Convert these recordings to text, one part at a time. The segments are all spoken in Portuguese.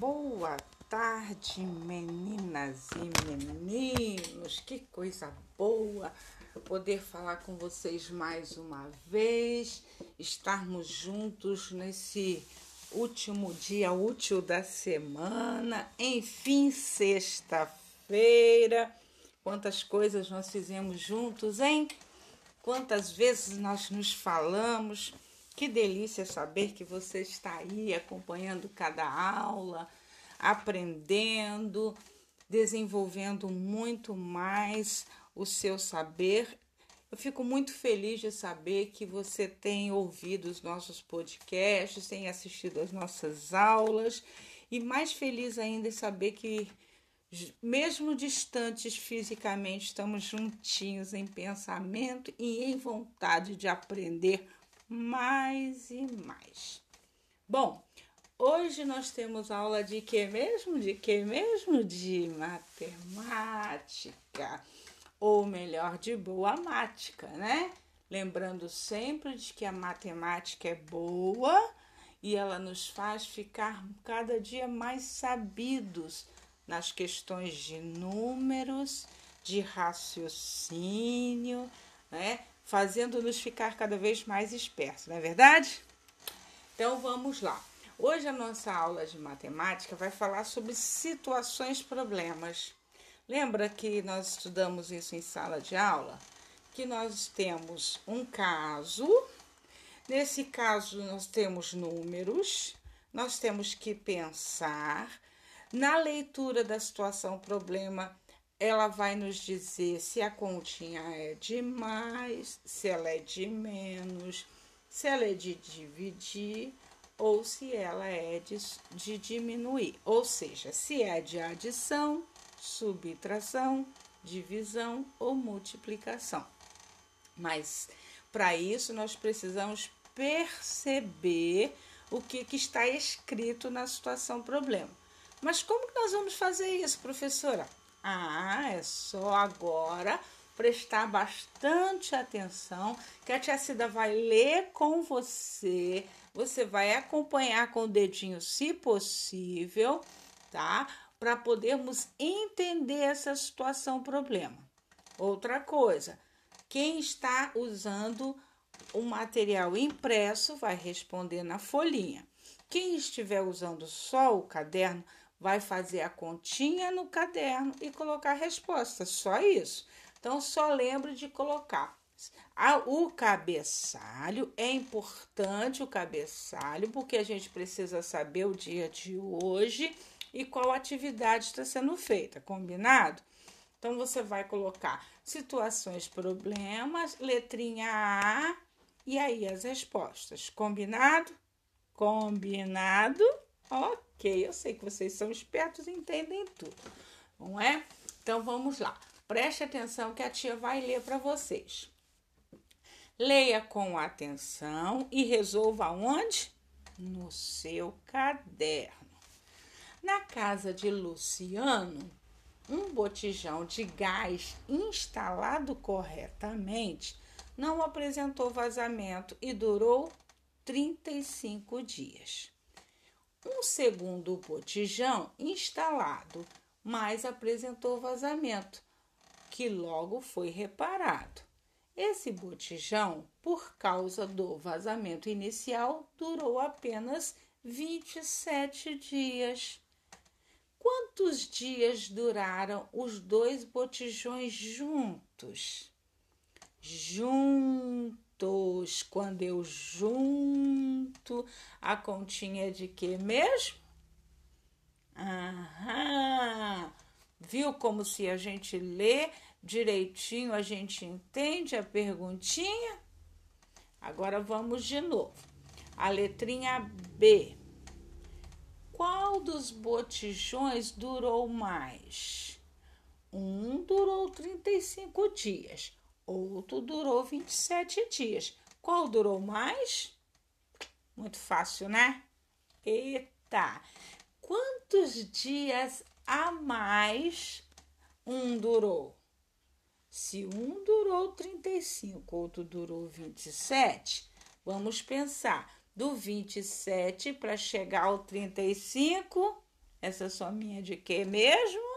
Boa tarde, meninas e meninos. Que coisa boa poder falar com vocês mais uma vez, estarmos juntos nesse último dia útil da semana, enfim, sexta-feira. Quantas coisas nós fizemos juntos, hein? Quantas vezes nós nos falamos. Que delícia saber que você está aí acompanhando cada aula, aprendendo, desenvolvendo muito mais o seu saber. Eu fico muito feliz de saber que você tem ouvido os nossos podcasts, tem assistido às nossas aulas e mais feliz ainda em saber que mesmo distantes fisicamente, estamos juntinhos em pensamento e em vontade de aprender mais e mais. Bom, hoje nós temos aula de que mesmo? De que mesmo? De matemática, ou melhor, de boa mática, né? Lembrando sempre de que a matemática é boa e ela nos faz ficar cada dia mais sabidos nas questões de números, de raciocínio, né? Fazendo-nos ficar cada vez mais espertos, não é verdade? Então vamos lá. Hoje a nossa aula de matemática vai falar sobre situações problemas. Lembra que nós estudamos isso em sala de aula? Que nós temos um caso, nesse caso nós temos números, nós temos que pensar. Na leitura da situação problema, ela vai nos dizer se a continha é de mais, se ela é de menos, se ela é de dividir ou se ela é de, de diminuir. Ou seja, se é de adição, subtração, divisão ou multiplicação. Mas para isso nós precisamos perceber o que, que está escrito na situação problema. Mas como que nós vamos fazer isso, professora? Ah, é só agora prestar bastante atenção que a tia Cida vai ler com você. Você vai acompanhar com o dedinho, se possível, tá? Para podermos entender essa situação problema. Outra coisa, quem está usando o material impresso vai responder na folhinha. Quem estiver usando só o caderno vai fazer a continha no caderno e colocar a resposta, só isso. Então, só lembre de colocar. O cabeçalho é importante o cabeçalho, porque a gente precisa saber o dia de hoje e qual atividade está sendo feita, combinado? Então, você vai colocar situações, problemas, letrinha A e aí as respostas. Combinado? Combinado? Ok ok. Eu sei que vocês são espertos e entendem tudo, não é? Então vamos lá. Preste atenção que a tia vai ler para vocês. Leia com atenção e resolva onde? No seu caderno. Na casa de Luciano, um botijão de gás instalado corretamente não apresentou vazamento e durou 35 dias um segundo botijão instalado, mas apresentou vazamento, que logo foi reparado. Esse botijão, por causa do vazamento inicial, durou apenas 27 dias. Quantos dias duraram os dois botijões juntos? Juntos juntos. Quando eu junto a continha de que mesmo? Aham. Viu como se a gente lê direitinho, a gente entende a perguntinha? Agora vamos de novo. A letrinha B. Qual dos botijões durou mais? Um durou 35 dias, outro durou 27 dias. Qual durou mais? Muito fácil, né? Eita! Quantos dias a mais um durou? Se um durou 35, outro durou 27, vamos pensar do 27 para chegar ao 35, Essa sominha de quê mesmo?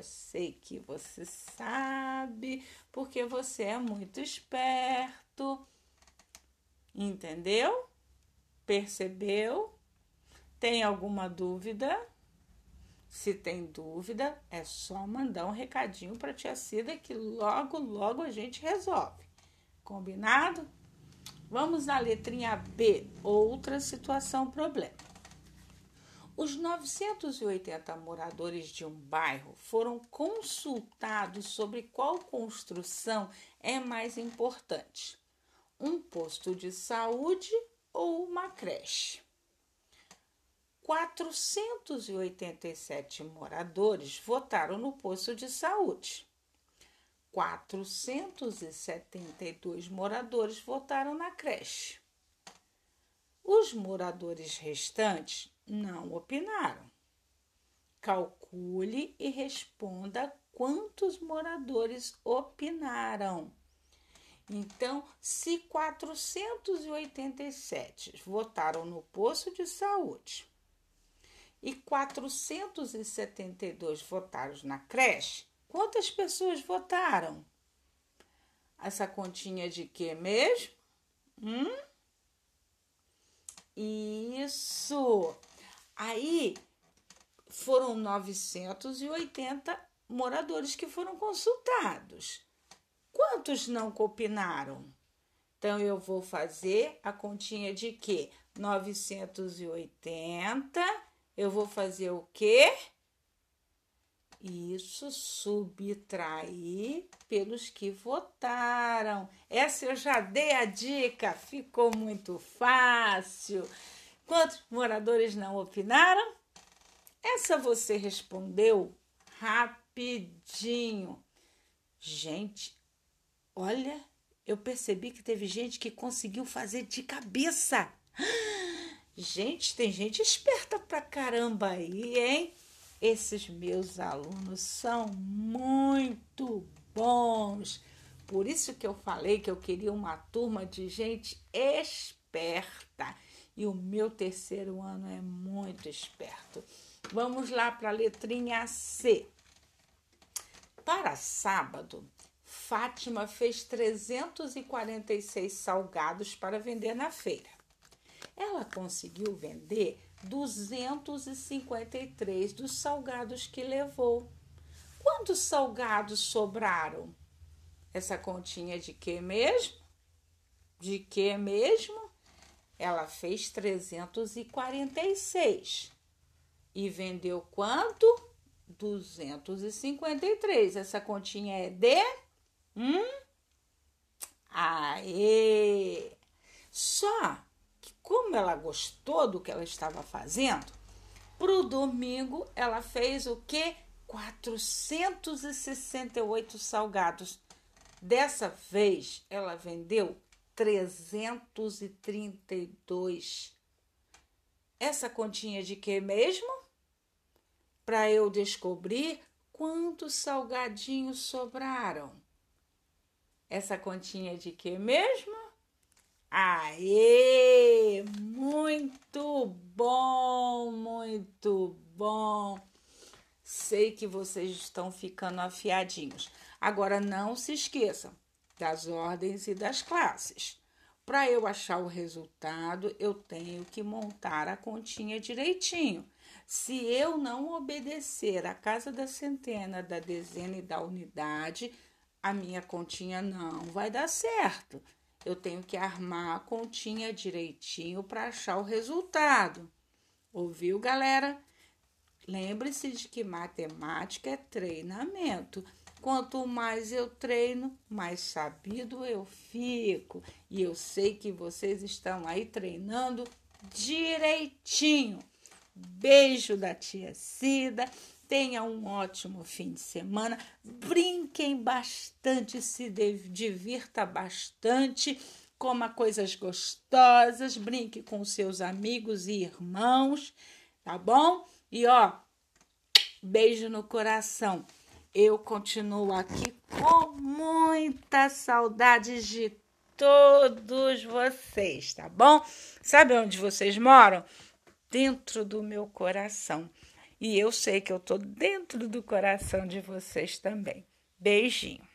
Eu sei que você sabe, porque você é muito esperto. Entendeu? Percebeu? Tem alguma dúvida? Se tem dúvida, é só mandar um recadinho para tia Cida que logo, logo a gente resolve. Combinado? Vamos na letrinha B, outra situação problema. Os 980 moradores de um bairro foram consultados sobre qual construção é mais importante: um posto de saúde ou uma creche. 487 moradores votaram no posto de saúde. 472 moradores votaram na creche. Os moradores restantes não opinaram. Calcule e responda quantos moradores opinaram. Então, se 487 votaram no posto de saúde, e 472 votaram na creche, quantas pessoas votaram? Essa continha de quê mesmo? Hum? Isso! Aí foram 980 moradores que foram consultados. Quantos não opinaram? Então, eu vou fazer a continha de quê? 980 eu vou fazer o quê? Isso, subtrair pelos que votaram. Essa eu já dei a dica, ficou muito fácil. Quantos moradores não opinaram? Essa você respondeu rapidinho. Gente, olha, eu percebi que teve gente que conseguiu fazer de cabeça. Gente, tem gente esperta pra caramba aí, hein? Esses meus alunos são muito bons. Por isso que eu falei que eu queria uma turma de gente esperta. E o meu terceiro ano é muito esperto. Vamos lá para a letrinha C. Para sábado, Fátima fez 346 salgados para vender na feira ela conseguiu vender 253 dos salgados que levou. Quantos salgados sobraram? Essa continha de que mesmo? De que mesmo? Ela fez 346 e vendeu quanto? 253. Essa continha é de hum? Aê! Só como ela gostou do que ela estava fazendo, para o domingo ela fez o que? 468 salgados. Dessa vez ela vendeu 332. Essa continha de que mesmo? Para eu descobrir quantos salgadinhos sobraram. Essa continha de que mesmo? Aê! Muito bom, muito bom. Sei que vocês estão ficando afiadinhos. Agora não se esqueçam das ordens e das classes. Para eu achar o resultado, eu tenho que montar a continha direitinho. Se eu não obedecer a casa da centena, da dezena e da unidade, a minha continha não vai dar certo eu tenho que armar a continha direitinho para achar o resultado. Ouviu, galera? Lembre-se de que matemática é treinamento. Quanto mais eu treino, mais sabido eu fico. E eu sei que vocês estão aí treinando direitinho. Beijo da tia Cida. Tenha um ótimo fim de semana. Brinquem bastante, se divirta bastante, coma coisas gostosas, brinque com seus amigos e irmãos, tá bom? E ó, beijo no coração. Eu continuo aqui com muita saudade de todos vocês, tá bom? Sabe onde vocês moram? dentro do meu coração. E eu sei que eu estou dentro do coração de vocês também. Beijinho.